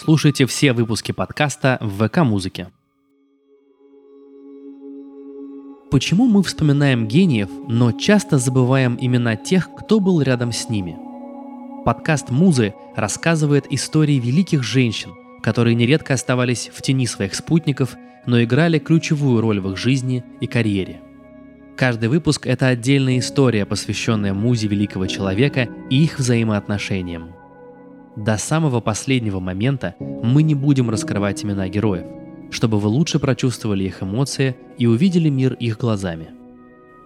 Слушайте все выпуски подкаста в ВК-музыке. Почему мы вспоминаем гениев, но часто забываем имена тех, кто был рядом с ними? Подкаст «Музы» рассказывает истории великих женщин, которые нередко оставались в тени своих спутников, но играли ключевую роль в их жизни и карьере. Каждый выпуск – это отдельная история, посвященная музе великого человека и их взаимоотношениям. До самого последнего момента мы не будем раскрывать имена героев, чтобы вы лучше прочувствовали их эмоции и увидели мир их глазами.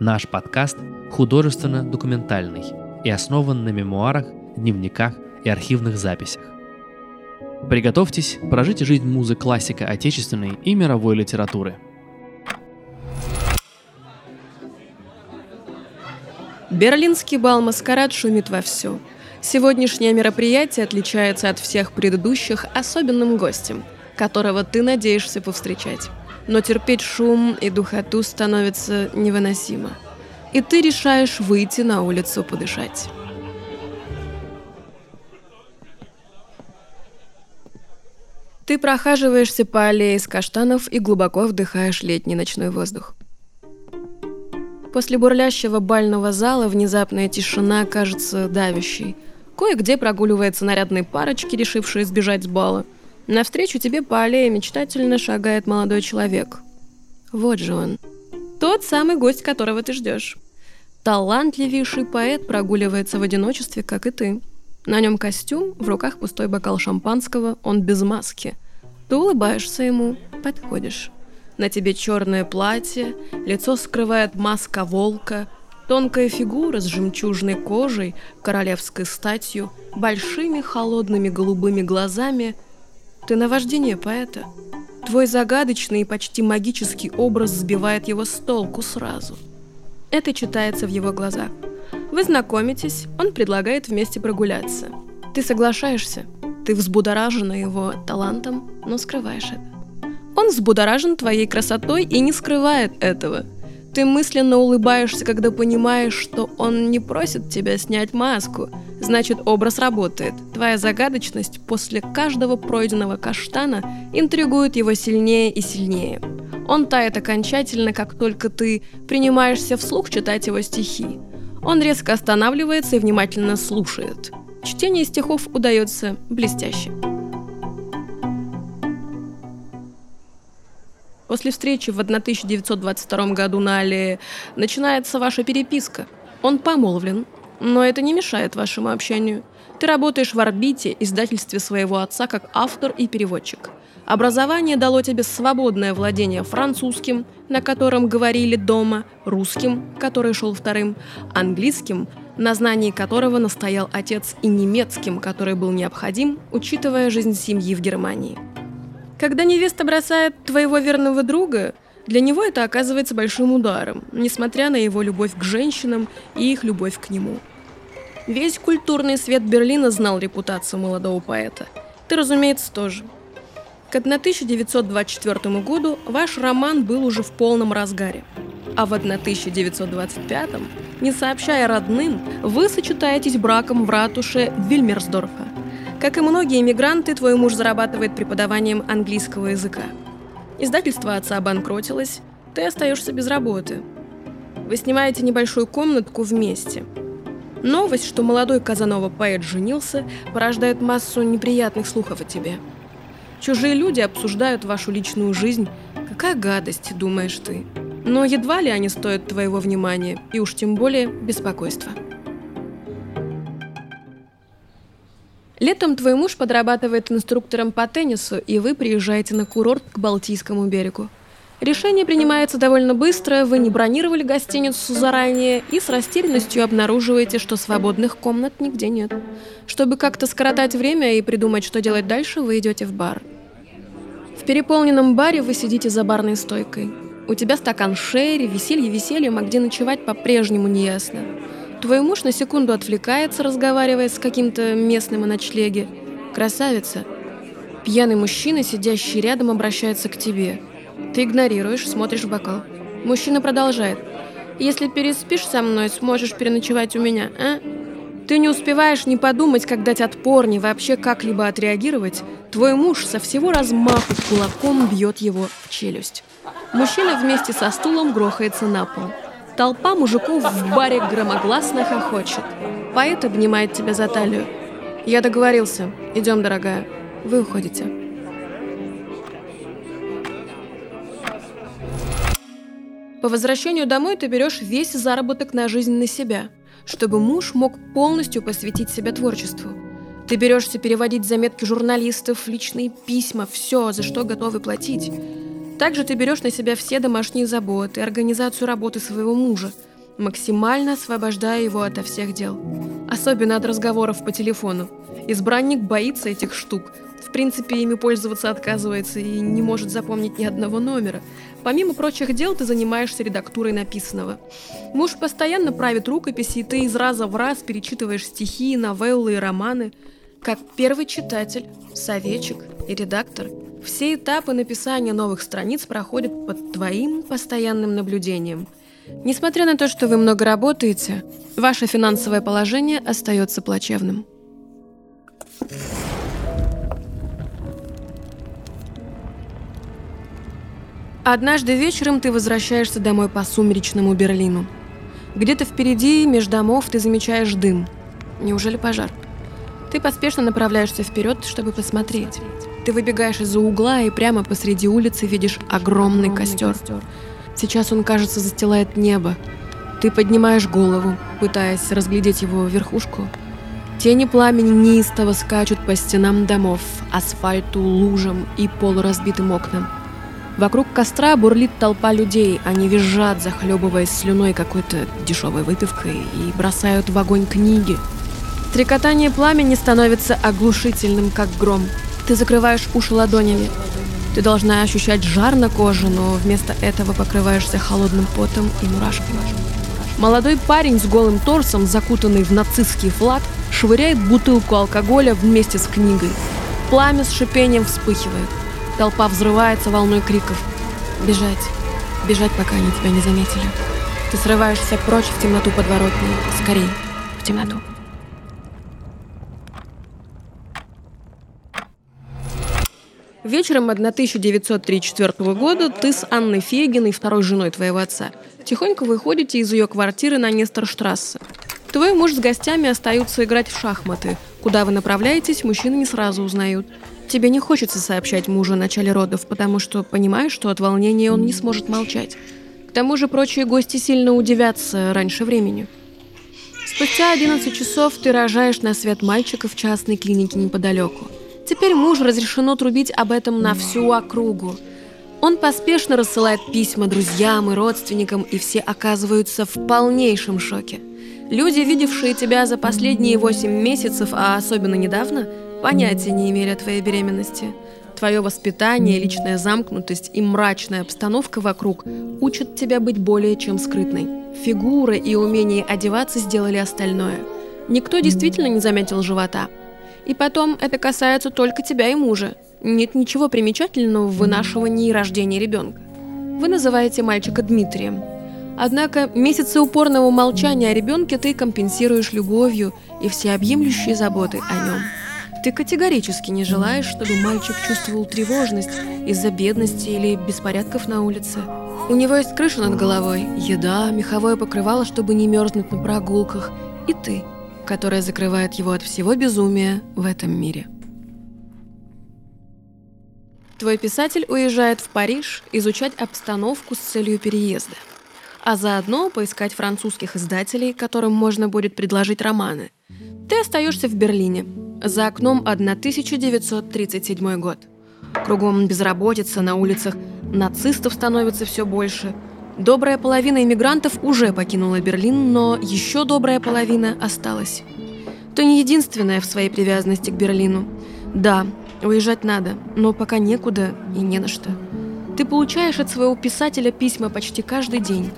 Наш подкаст художественно-документальный и основан на мемуарах, дневниках и архивных записях. Приготовьтесь прожить жизнь музы классика отечественной и мировой литературы. Берлинский бал-маскарад шумит вовсю – Сегодняшнее мероприятие отличается от всех предыдущих особенным гостем, которого ты надеешься повстречать. Но терпеть шум и духоту становится невыносимо. И ты решаешь выйти на улицу подышать. Ты прохаживаешься по аллее из каштанов и глубоко вдыхаешь летний ночной воздух. После бурлящего бального зала внезапная тишина кажется давящей – Кое-где прогуливаются нарядные парочки, решившие сбежать с бала. Навстречу тебе по аллее мечтательно шагает молодой человек. Вот же он. Тот самый гость, которого ты ждешь. Талантливейший поэт прогуливается в одиночестве, как и ты. На нем костюм, в руках пустой бокал шампанского, он без маски. Ты улыбаешься ему, подходишь. На тебе черное платье, лицо скрывает маска волка, Тонкая фигура с жемчужной кожей, королевской статью, большими холодными голубыми глазами. Ты наваждение поэта. Твой загадочный и почти магический образ сбивает его с толку сразу. Это читается в его глазах. Вы знакомитесь, он предлагает вместе прогуляться. Ты соглашаешься, ты взбудоражена его талантом, но скрываешь это. Он взбудоражен твоей красотой и не скрывает этого – ты мысленно улыбаешься, когда понимаешь, что он не просит тебя снять маску. Значит, образ работает. Твоя загадочность после каждого пройденного каштана интригует его сильнее и сильнее. Он тает окончательно, как только ты принимаешься вслух читать его стихи. Он резко останавливается и внимательно слушает. Чтение стихов удается блестяще. После встречи в 1922 году на Аллее начинается ваша переписка. Он помолвлен, но это не мешает вашему общению. Ты работаешь в «Орбите», издательстве своего отца, как автор и переводчик. Образование дало тебе свободное владение французским, на котором говорили дома, русским, который шел вторым, английским, на знании которого настоял отец, и немецким, который был необходим, учитывая жизнь семьи в Германии. Когда невеста бросает твоего верного друга, для него это оказывается большим ударом, несмотря на его любовь к женщинам и их любовь к нему. Весь культурный свет Берлина знал репутацию молодого поэта. Ты, разумеется, тоже. К 1924 году ваш роман был уже в полном разгаре. А в 1925, не сообщая родным, вы сочетаетесь браком в ратуше Вильмерсдорфа. Как и многие иммигранты, твой муж зарабатывает преподаванием английского языка. Издательство отца обанкротилось, ты остаешься без работы. Вы снимаете небольшую комнатку вместе. Новость, что молодой Казанова поэт женился, порождает массу неприятных слухов о тебе. Чужие люди обсуждают вашу личную жизнь. Какая гадость, думаешь ты. Но едва ли они стоят твоего внимания, и уж тем более беспокойства. Летом твой муж подрабатывает инструктором по теннису, и вы приезжаете на курорт к Балтийскому берегу. Решение принимается довольно быстро, вы не бронировали гостиницу заранее и с растерянностью обнаруживаете, что свободных комнат нигде нет. Чтобы как-то скоротать время и придумать, что делать дальше, вы идете в бар. В переполненном баре вы сидите за барной стойкой. У тебя стакан шерри, веселье весельем, а где ночевать по-прежнему неясно. Твой муж на секунду отвлекается, разговаривая с каким-то местным о ночлеге. Красавица. Пьяный мужчина, сидящий рядом, обращается к тебе. Ты игнорируешь, смотришь в бокал. Мужчина продолжает. «Если переспишь со мной, сможешь переночевать у меня, а?» Ты не успеваешь ни подумать, как дать отпор, ни вообще как-либо отреагировать. Твой муж со всего размаху кулаком бьет его в челюсть. Мужчина вместе со стулом грохается на пол. Толпа мужиков в баре громогласно хохочет. Поэт обнимает тебя за талию. «Я договорился. Идем, дорогая. Вы уходите». По возвращению домой ты берешь весь заработок на жизнь на себя, чтобы муж мог полностью посвятить себя творчеству. Ты берешься переводить заметки журналистов, личные письма, все, за что готовы платить. Также ты берешь на себя все домашние заботы, организацию работы своего мужа, максимально освобождая его ото всех дел. Особенно от разговоров по телефону. Избранник боится этих штук, в принципе, ими пользоваться отказывается и не может запомнить ни одного номера. Помимо прочих дел, ты занимаешься редактурой написанного. Муж постоянно правит рукописи, и ты из раза в раз перечитываешь стихи, новеллы и романы. Как первый читатель, советчик и редактор. Все этапы написания новых страниц проходят под твоим постоянным наблюдением. Несмотря на то, что вы много работаете, ваше финансовое положение остается плачевным. Однажды вечером ты возвращаешься домой по сумеречному Берлину. Где-то впереди, между домов, ты замечаешь дым. Неужели пожар? Ты поспешно направляешься вперед, чтобы посмотреть. Ты выбегаешь из-за угла и прямо посреди улицы видишь огромный, огромный костер. костер. Сейчас он, кажется, застилает небо. Ты поднимаешь голову, пытаясь разглядеть его верхушку. Тени пламени неистово скачут по стенам домов, асфальту, лужам и полуразбитым окнам. Вокруг костра бурлит толпа людей. Они визжат, захлебываясь слюной какой-то дешевой выпивкой и бросают в огонь книги. Трекотание пламени становится оглушительным, как гром. Ты закрываешь уши ладонями. Ты должна ощущать жар на коже, но вместо этого покрываешься холодным потом и мурашками. Молодой парень с голым торсом, закутанный в нацистский флаг, швыряет бутылку алкоголя вместе с книгой. Пламя с шипением вспыхивает. Толпа взрывается волной криков. Бежать. Бежать, пока они тебя не заметили. Ты срываешься прочь в темноту подворотни. Скорей. В темноту. Вечером 1934 года ты с Анной Фегиной, второй женой твоего отца, тихонько выходите из ее квартиры на Несторштрассе. Твой муж с гостями остаются играть в шахматы. Куда вы направляетесь, мужчины не сразу узнают. Тебе не хочется сообщать мужу о начале родов, потому что понимаешь, что от волнения он не сможет молчать. К тому же прочие гости сильно удивятся раньше времени. Спустя 11 часов ты рожаешь на свет мальчика в частной клинике неподалеку. Теперь мужу разрешено трубить об этом на всю округу. Он поспешно рассылает письма друзьям и родственникам, и все оказываются в полнейшем шоке. Люди, видевшие тебя за последние 8 месяцев, а особенно недавно, понятия не имели о твоей беременности. Твое воспитание, личная замкнутость и мрачная обстановка вокруг учат тебя быть более чем скрытной. Фигура и умение одеваться сделали остальное. Никто действительно не заметил живота. И потом, это касается только тебя и мужа. Нет ничего примечательного в вынашивании и рождении ребенка. Вы называете мальчика Дмитрием. Однако месяцы упорного молчания о ребенке ты компенсируешь любовью и всеобъемлющей заботой о нем. Ты категорически не желаешь, чтобы мальчик чувствовал тревожность из-за бедности или беспорядков на улице. У него есть крыша над головой, еда, меховое покрывало, чтобы не мерзнуть на прогулках, и ты, которая закрывает его от всего безумия в этом мире. Твой писатель уезжает в Париж изучать обстановку с целью переезда, а заодно поискать французских издателей, которым можно будет предложить романы. Ты остаешься в Берлине, за окном 1937 год. Кругом безработица, на улицах нацистов становится все больше. Добрая половина иммигрантов уже покинула Берлин, но еще добрая половина осталась. Ты не единственная в своей привязанности к Берлину. Да, уезжать надо, но пока некуда и не на что. Ты получаешь от своего писателя письма почти каждый день.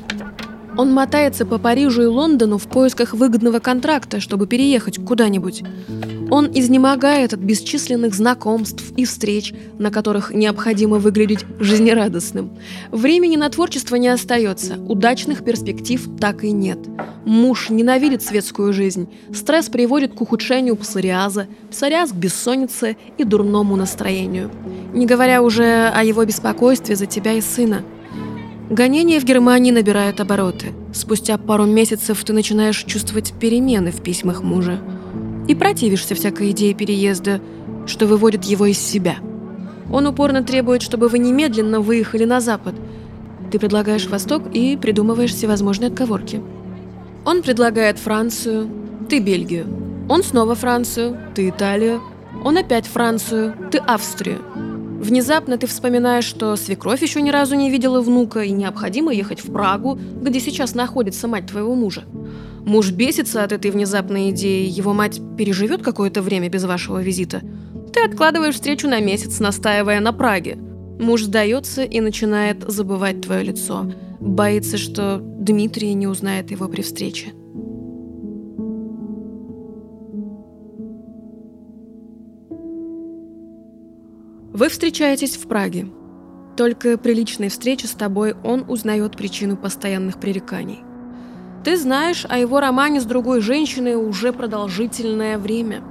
Он мотается по Парижу и Лондону в поисках выгодного контракта, чтобы переехать куда-нибудь. Он изнемогает от бесчисленных знакомств и встреч, на которых необходимо выглядеть жизнерадостным. Времени на творчество не остается, удачных перспектив так и нет. Муж ненавидит светскую жизнь, стресс приводит к ухудшению псориаза, псориаз к бессоннице и дурному настроению. Не говоря уже о его беспокойстве за тебя и сына. Гонения в Германии набирают обороты. Спустя пару месяцев ты начинаешь чувствовать перемены в письмах мужа и противишься всякой идее переезда, что выводит его из себя. Он упорно требует, чтобы вы немедленно выехали на запад. Ты предлагаешь Восток и придумываешь всевозможные отговорки. Он предлагает Францию, ты Бельгию. Он снова Францию, ты Италию. Он опять Францию, ты Австрию. Внезапно ты вспоминаешь, что свекровь еще ни разу не видела внука и необходимо ехать в Прагу, где сейчас находится мать твоего мужа. Муж бесится от этой внезапной идеи, его мать переживет какое-то время без вашего визита. Ты откладываешь встречу на месяц, настаивая на Праге. Муж сдается и начинает забывать твое лицо. Боится, что Дмитрий не узнает его при встрече. Вы встречаетесь в Праге. Только при личной встрече с тобой он узнает причину постоянных пререканий – ты знаешь о его романе с другой женщиной уже продолжительное время.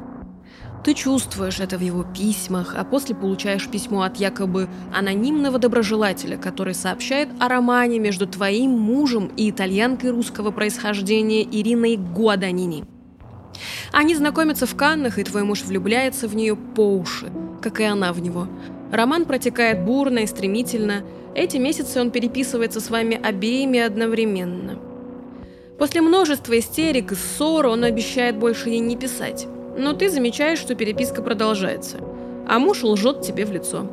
Ты чувствуешь это в его письмах, а после получаешь письмо от якобы анонимного доброжелателя, который сообщает о романе между твоим мужем и итальянкой русского происхождения Ириной Гуаданини. Они знакомятся в Каннах, и твой муж влюбляется в нее по уши, как и она в него. Роман протекает бурно и стремительно. Эти месяцы он переписывается с вами обеими одновременно – После множества истерик и ссор он обещает больше ей не писать. Но ты замечаешь, что переписка продолжается, а муж лжет тебе в лицо.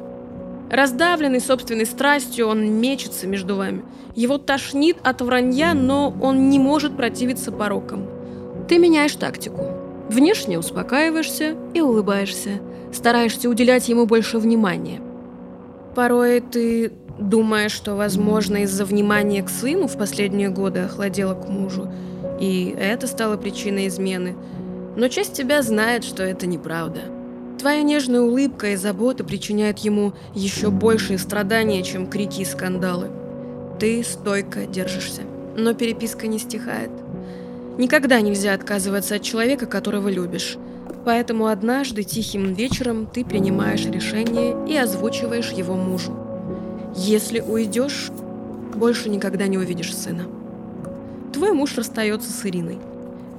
Раздавленный собственной страстью, он мечется между вами. Его тошнит от вранья, но он не может противиться порокам. Ты меняешь тактику. Внешне успокаиваешься и улыбаешься, стараешься уделять ему больше внимания. Порой ты думая, что, возможно, из-за внимания к сыну в последние годы охладела к мужу, и это стало причиной измены. Но часть тебя знает, что это неправда. Твоя нежная улыбка и забота причиняют ему еще большие страдания, чем крики и скандалы. Ты стойко держишься, но переписка не стихает. Никогда нельзя отказываться от человека, которого любишь. Поэтому однажды тихим вечером ты принимаешь решение и озвучиваешь его мужу. Если уйдешь, больше никогда не увидишь сына. Твой муж расстается с Ириной.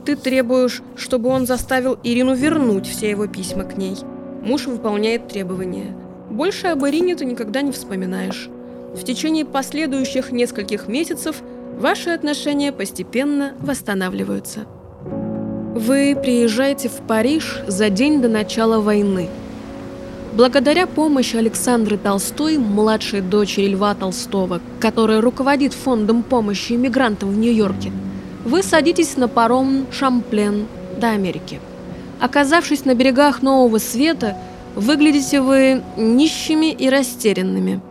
Ты требуешь, чтобы он заставил Ирину вернуть все его письма к ней. Муж выполняет требования. Больше об Ирине ты никогда не вспоминаешь. В течение последующих нескольких месяцев ваши отношения постепенно восстанавливаются. Вы приезжаете в Париж за день до начала войны – Благодаря помощи Александры Толстой, младшей дочери Льва Толстого, которая руководит фондом помощи иммигрантам в Нью-Йорке, вы садитесь на паром Шамплен до Америки. Оказавшись на берегах Нового Света, выглядите вы нищими и растерянными.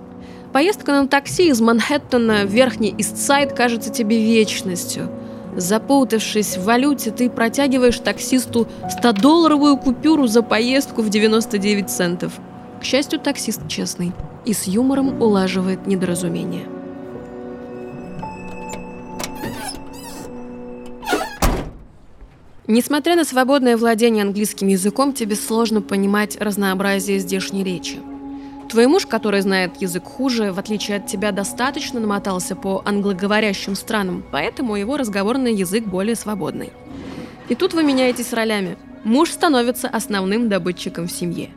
Поездка на такси из Манхэттена в Верхний Истсайд кажется тебе вечностью. Запутавшись в валюте, ты протягиваешь таксисту 100-долларовую купюру за поездку в 99 центов. К счастью, таксист честный и с юмором улаживает недоразумение. Несмотря на свободное владение английским языком, тебе сложно понимать разнообразие здешней речи. Твой муж, который знает язык хуже, в отличие от тебя, достаточно намотался по англоговорящим странам, поэтому его разговорный язык более свободный. И тут вы меняетесь ролями. Муж становится основным добытчиком в семье.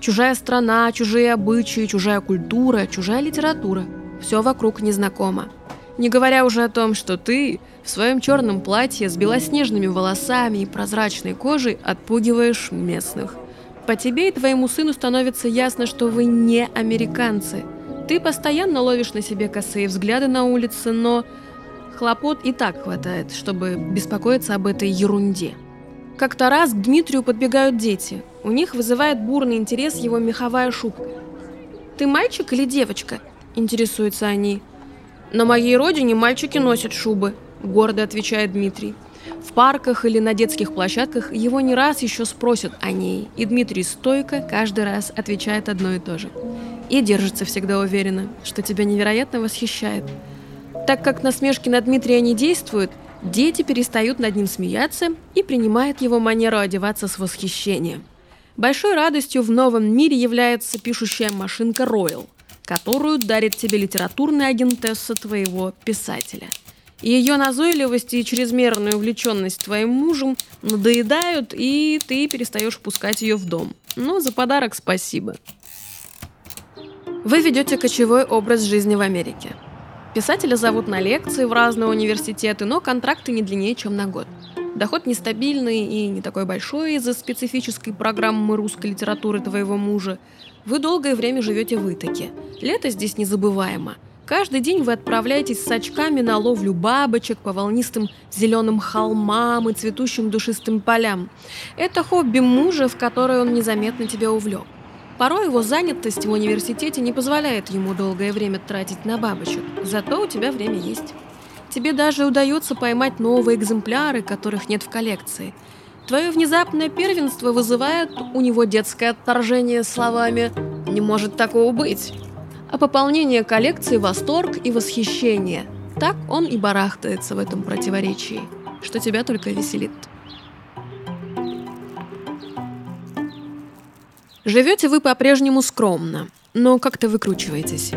Чужая страна, чужие обычаи, чужая культура, чужая литература. Все вокруг незнакомо. Не говоря уже о том, что ты в своем черном платье с белоснежными волосами и прозрачной кожей отпугиваешь местных – по тебе и твоему сыну становится ясно, что вы не американцы. Ты постоянно ловишь на себе косые взгляды на улице, но хлопот и так хватает, чтобы беспокоиться об этой ерунде. Как-то раз к Дмитрию подбегают дети. У них вызывает бурный интерес его меховая шубка. «Ты мальчик или девочка?» – интересуются они. «На моей родине мальчики носят шубы», – гордо отвечает Дмитрий. В парках или на детских площадках его не раз еще спросят о ней, и Дмитрий стойко каждый раз отвечает одно и то же. И держится всегда уверенно, что тебя невероятно восхищает. Так как насмешки на Дмитрия не действуют, дети перестают над ним смеяться и принимают его манеру одеваться с восхищением. Большой радостью в новом мире является пишущая машинка Royal, которую дарит тебе литературная агентесса твоего писателя – ее назойливость и чрезмерная увлеченность твоим мужем надоедают, и ты перестаешь пускать ее в дом. Но за подарок спасибо. Вы ведете кочевой образ жизни в Америке. Писателя зовут на лекции в разные университеты, но контракты не длиннее, чем на год. Доход нестабильный и не такой большой из-за специфической программы русской литературы твоего мужа. Вы долгое время живете в Итаке. Лето здесь незабываемо – Каждый день вы отправляетесь с очками на ловлю бабочек по волнистым зеленым холмам и цветущим душистым полям. Это хобби мужа, в которое он незаметно тебя увлек. Порой его занятость в университете не позволяет ему долгое время тратить на бабочек, зато у тебя время есть. Тебе даже удается поймать новые экземпляры, которых нет в коллекции. Твое внезапное первенство вызывает у него детское отторжение словами «Не может такого быть» а пополнение коллекции – восторг и восхищение. Так он и барахтается в этом противоречии, что тебя только веселит. Живете вы по-прежнему скромно, но как-то выкручиваетесь.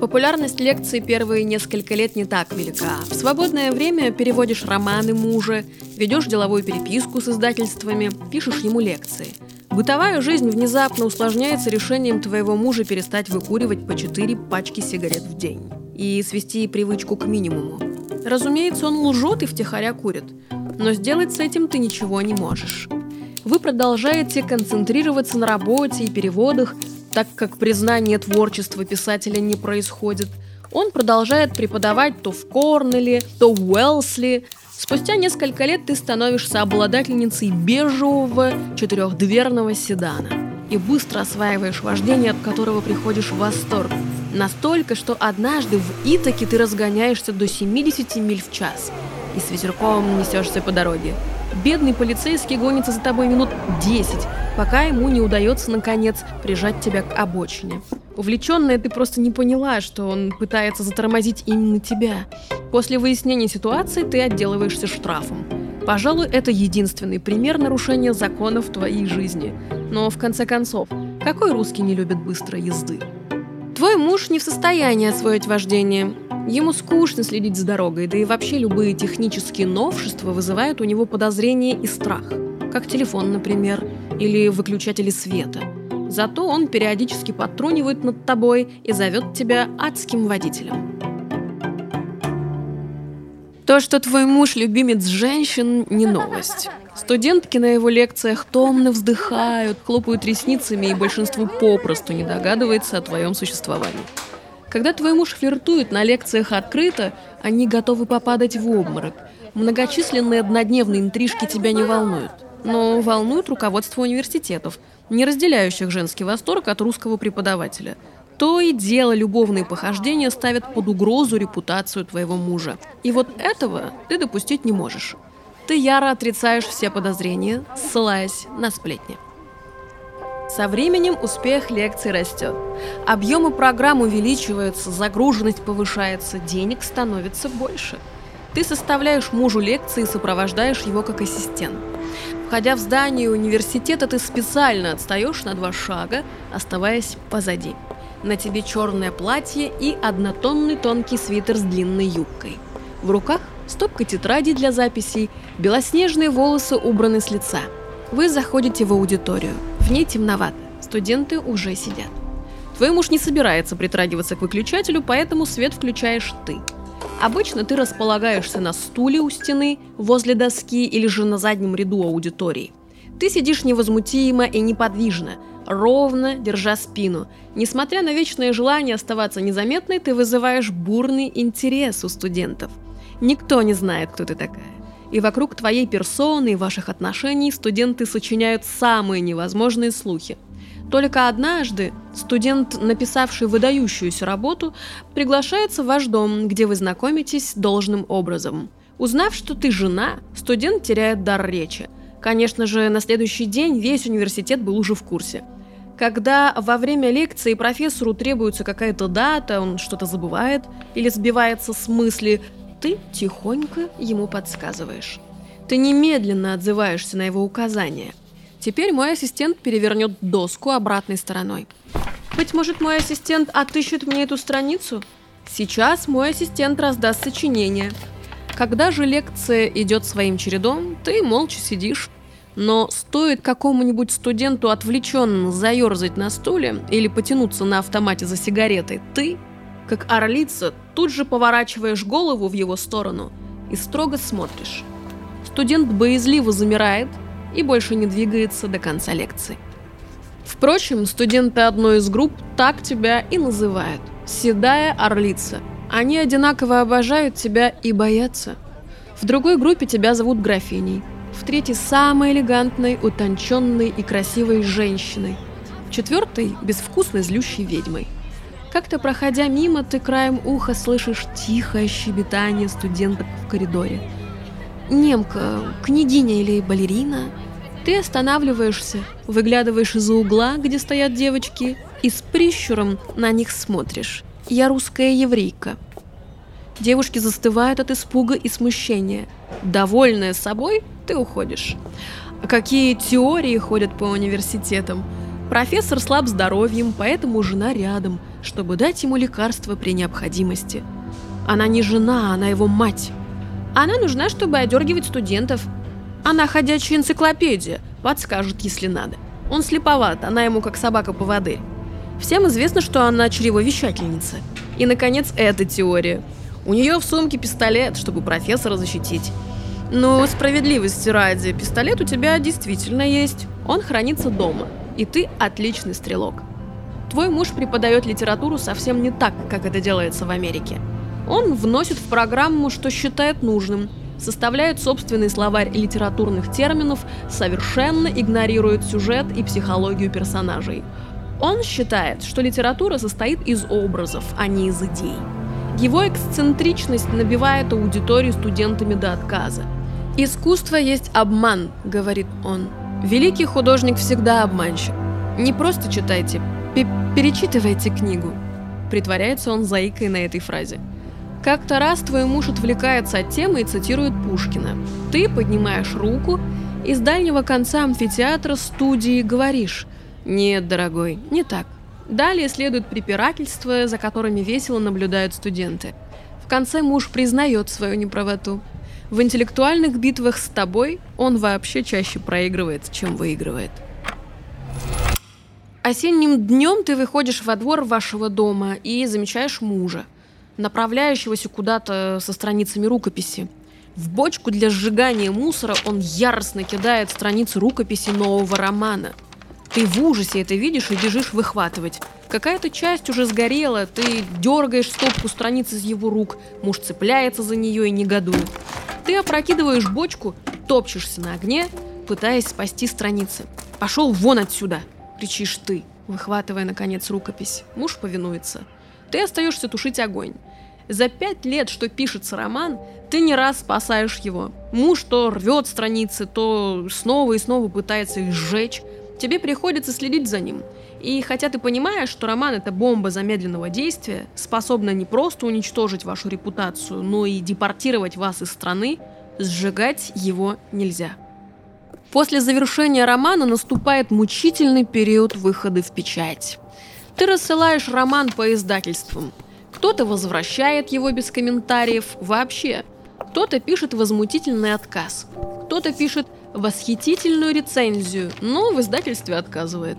Популярность лекций первые несколько лет не так велика. В свободное время переводишь романы мужа, ведешь деловую переписку с издательствами, пишешь ему лекции – Бытовая жизнь внезапно усложняется решением твоего мужа перестать выкуривать по 4 пачки сигарет в день и свести привычку к минимуму. Разумеется, он лжет и втихаря курит, но сделать с этим ты ничего не можешь. Вы продолжаете концентрироваться на работе и переводах, так как признание творчества писателя не происходит. Он продолжает преподавать то в Корнеле, то в Уэлсли, Спустя несколько лет ты становишься обладательницей бежевого четырехдверного седана и быстро осваиваешь вождение, от которого приходишь в восторг. Настолько, что однажды в Итаке ты разгоняешься до 70 миль в час и с ветерком несешься по дороге. Бедный полицейский гонится за тобой минут 10, пока ему не удается, наконец, прижать тебя к обочине. Увлеченная ты просто не поняла, что он пытается затормозить именно тебя. После выяснения ситуации ты отделываешься штрафом. Пожалуй, это единственный пример нарушения законов твоей жизни. Но в конце концов, какой русский не любит быстрой езды? Твой муж не в состоянии освоить вождение. Ему скучно следить за дорогой, да и вообще любые технические новшества вызывают у него подозрение и страх. Как телефон, например, или выключатели света. Зато он периодически подтрунивает над тобой и зовет тебя адским водителем. То, что твой муж любимец женщин, не новость. Студентки на его лекциях томно вздыхают, хлопают ресницами, и большинству попросту не догадывается о твоем существовании. Когда твой муж флиртует на лекциях открыто, они готовы попадать в обморок. Многочисленные однодневные интрижки тебя не волнуют. Но волнует руководство университетов, не разделяющих женский восторг от русского преподавателя – то и дело любовные похождения ставят под угрозу репутацию твоего мужа. И вот этого ты допустить не можешь. Ты яро отрицаешь все подозрения, ссылаясь на сплетни. Со временем успех лекций растет. Объемы программ увеличиваются, загруженность повышается, денег становится больше. Ты составляешь мужу лекции и сопровождаешь его как ассистент. Входя в здание университета, ты специально отстаешь на два шага, оставаясь позади. На тебе черное платье и однотонный тонкий свитер с длинной юбкой. В руках стопка тетрадей для записей, белоснежные волосы убраны с лица. Вы заходите в аудиторию. В ней темновато, студенты уже сидят. Твой муж не собирается притрагиваться к выключателю, поэтому свет включаешь ты. Обычно ты располагаешься на стуле у стены, возле доски или же на заднем ряду аудитории. Ты сидишь невозмутимо и неподвижно, ровно держа спину. Несмотря на вечное желание оставаться незаметной, ты вызываешь бурный интерес у студентов. Никто не знает, кто ты такая. И вокруг твоей персоны и ваших отношений студенты сочиняют самые невозможные слухи. Только однажды студент, написавший выдающуюся работу, приглашается в ваш дом, где вы знакомитесь должным образом. Узнав, что ты жена, студент теряет дар речи. Конечно же, на следующий день весь университет был уже в курсе. Когда во время лекции профессору требуется какая-то дата, он что-то забывает или сбивается с мысли, ты тихонько ему подсказываешь. Ты немедленно отзываешься на его указания. Теперь мой ассистент перевернет доску обратной стороной. Быть может, мой ассистент отыщет мне эту страницу? Сейчас мой ассистент раздаст сочинение. Когда же лекция идет своим чередом, ты молча сидишь. Но стоит какому-нибудь студенту отвлеченно заерзать на стуле или потянуться на автомате за сигаретой, ты, как орлица, тут же поворачиваешь голову в его сторону и строго смотришь. Студент боязливо замирает и больше не двигается до конца лекции. Впрочем, студенты одной из групп так тебя и называют – «седая орлица», они одинаково обожают тебя и боятся. В другой группе тебя зовут графиней. В третьей – самой элегантной, утонченной и красивой женщиной. В четвертой – безвкусной злющей ведьмой. Как-то проходя мимо, ты краем уха слышишь тихое щебетание студенток в коридоре. Немка, княгиня или балерина. Ты останавливаешься, выглядываешь из-за угла, где стоят девочки, и с прищуром на них смотришь. Я русская еврейка. Девушки застывают от испуга и смущения. Довольная собой, ты уходишь. Какие теории ходят по университетам? Профессор слаб здоровьем, поэтому жена рядом, чтобы дать ему лекарства при необходимости. Она не жена, она его мать. Она нужна, чтобы одергивать студентов. Она ходячая энциклопедия, подскажет, если надо. Он слеповат, она ему как собака по воде. Всем известно, что она чревовещательница. И, наконец, эта теория. У нее в сумке пистолет, чтобы профессора защитить. Но справедливости ради, пистолет у тебя действительно есть. Он хранится дома. И ты отличный стрелок. Твой муж преподает литературу совсем не так, как это делается в Америке. Он вносит в программу, что считает нужным, составляет собственный словарь литературных терминов, совершенно игнорирует сюжет и психологию персонажей – он считает, что литература состоит из образов, а не из идей. Его эксцентричность набивает аудиторию студентами до отказа. «Искусство есть обман», — говорит он. «Великий художник всегда обманщик. Не просто читайте, перечитывайте книгу». Притворяется он заикой на этой фразе. Как-то раз твой муж отвлекается от темы и цитирует Пушкина. Ты поднимаешь руку и с дальнего конца амфитеатра студии говоришь – нет, дорогой, не так. Далее следует препирательство, за которыми весело наблюдают студенты. В конце муж признает свою неправоту. В интеллектуальных битвах с тобой он вообще чаще проигрывает, чем выигрывает. Осенним днем ты выходишь во двор вашего дома и замечаешь мужа, направляющегося куда-то со страницами рукописи. В бочку для сжигания мусора он яростно кидает страницы рукописи нового романа – ты в ужасе это видишь и бежишь выхватывать. Какая-то часть уже сгорела, ты дергаешь стопку страниц из его рук, муж цепляется за нее и негодует. Ты опрокидываешь бочку, топчешься на огне, пытаясь спасти страницы. «Пошел вон отсюда!» — кричишь ты, выхватывая, наконец, рукопись. Муж повинуется. Ты остаешься тушить огонь. За пять лет, что пишется роман, ты не раз спасаешь его. Муж то рвет страницы, то снова и снова пытается их сжечь. Тебе приходится следить за ним. И хотя ты понимаешь, что роман это бомба замедленного действия, способна не просто уничтожить вашу репутацию, но и депортировать вас из страны, сжигать его нельзя. После завершения романа наступает мучительный период выхода в печать. Ты рассылаешь роман по издательствам. Кто-то возвращает его без комментариев вообще. Кто-то пишет возмутительный отказ. Кто-то пишет восхитительную рецензию, но в издательстве отказывает.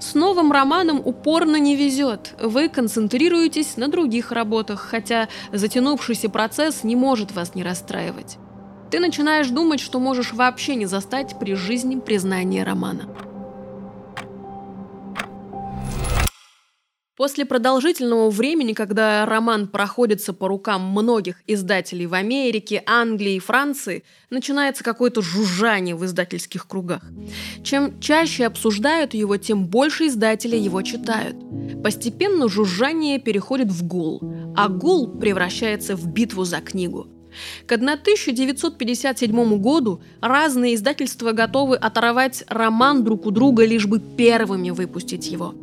С новым романом упорно не везет. Вы концентрируетесь на других работах, хотя затянувшийся процесс не может вас не расстраивать. Ты начинаешь думать, что можешь вообще не застать при жизни признание романа. После продолжительного времени, когда роман проходится по рукам многих издателей в Америке, Англии и Франции, начинается какое-то жужжание в издательских кругах. Чем чаще обсуждают его, тем больше издателей его читают. Постепенно жужжание переходит в гул, а гул превращается в битву за книгу. К 1957 году разные издательства готовы оторвать роман друг у друга, лишь бы первыми выпустить его.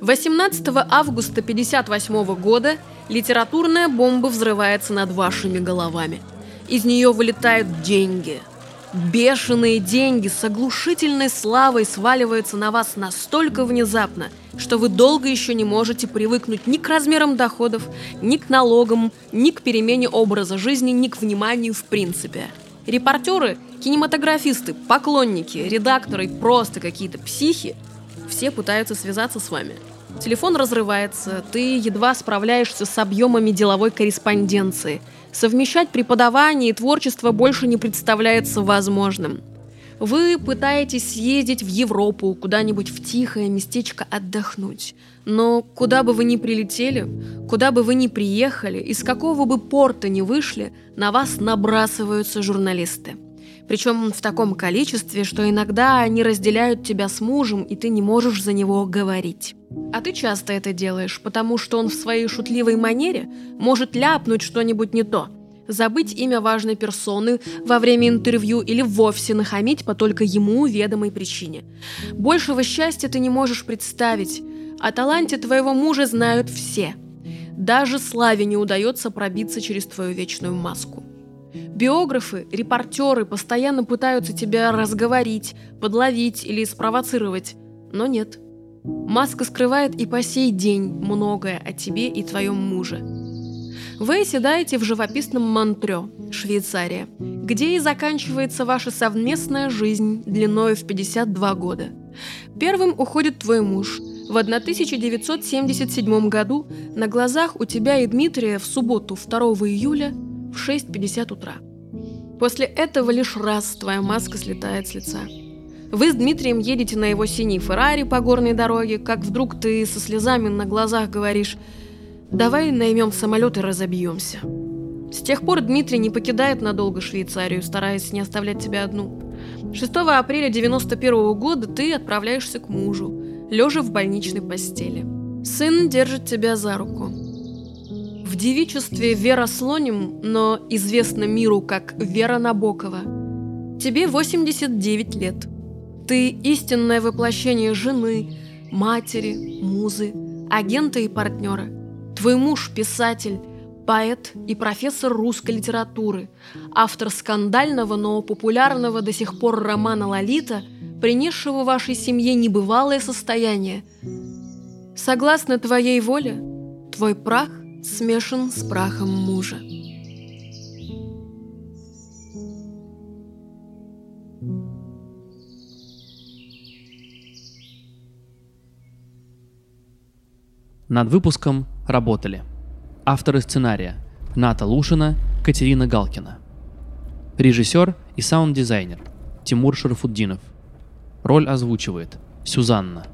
18 августа 1958 года литературная бомба взрывается над вашими головами. Из нее вылетают деньги – Бешеные деньги с оглушительной славой сваливаются на вас настолько внезапно, что вы долго еще не можете привыкнуть ни к размерам доходов, ни к налогам, ни к перемене образа жизни, ни к вниманию в принципе. Репортеры, кинематографисты, поклонники, редакторы просто какие-то психи все пытаются связаться с вами. Телефон разрывается, ты едва справляешься с объемами деловой корреспонденции – Совмещать преподавание и творчество больше не представляется возможным. Вы пытаетесь съездить в Европу, куда-нибудь в тихое местечко отдохнуть. Но куда бы вы ни прилетели, куда бы вы ни приехали, из какого бы порта ни вышли, на вас набрасываются журналисты. Причем в таком количестве, что иногда они разделяют тебя с мужем, и ты не можешь за него говорить. А ты часто это делаешь, потому что он в своей шутливой манере может ляпнуть что-нибудь не то, забыть имя важной персоны во время интервью или вовсе нахамить по только ему ведомой причине. Большего счастья ты не можешь представить. О таланте твоего мужа знают все. Даже славе не удается пробиться через твою вечную маску. Биографы, репортеры постоянно пытаются тебя разговорить, подловить или спровоцировать, но нет – Маска скрывает и по сей день многое о тебе и твоем муже. Вы седаете в живописном Монтрё, Швейцария, где и заканчивается ваша совместная жизнь длиной в 52 года. Первым уходит твой муж. В 1977 году на глазах у тебя и Дмитрия в субботу 2 июля в 6.50 утра. После этого лишь раз твоя маска слетает с лица. Вы с Дмитрием едете на его синий Феррари по горной дороге, как вдруг ты со слезами на глазах говоришь «Давай наймем самолет и разобьемся». С тех пор Дмитрий не покидает надолго Швейцарию, стараясь не оставлять тебя одну. 6 апреля 91 года ты отправляешься к мужу, лежа в больничной постели. Сын держит тебя за руку. В девичестве Вера Слоним, но известна миру как Вера Набокова. Тебе 89 лет. Ты истинное воплощение жены, матери, музы, агента и партнера. Твой муж – писатель, поэт и профессор русской литературы, автор скандального, но популярного до сих пор романа «Лолита», принесшего вашей семье небывалое состояние. Согласно твоей воле, твой прах смешан с прахом мужа. Над выпуском работали авторы сценария Ната Лушина, Катерина Галкина, режиссер и саунд-дизайнер Тимур Шарафуддинов. Роль озвучивает Сюзанна.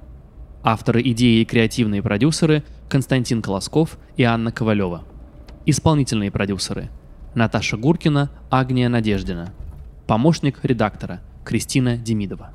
Авторы идеи и креативные продюсеры Константин Колосков и Анна Ковалева. Исполнительные продюсеры Наташа Гуркина, Агния Надеждина. Помощник редактора Кристина Демидова.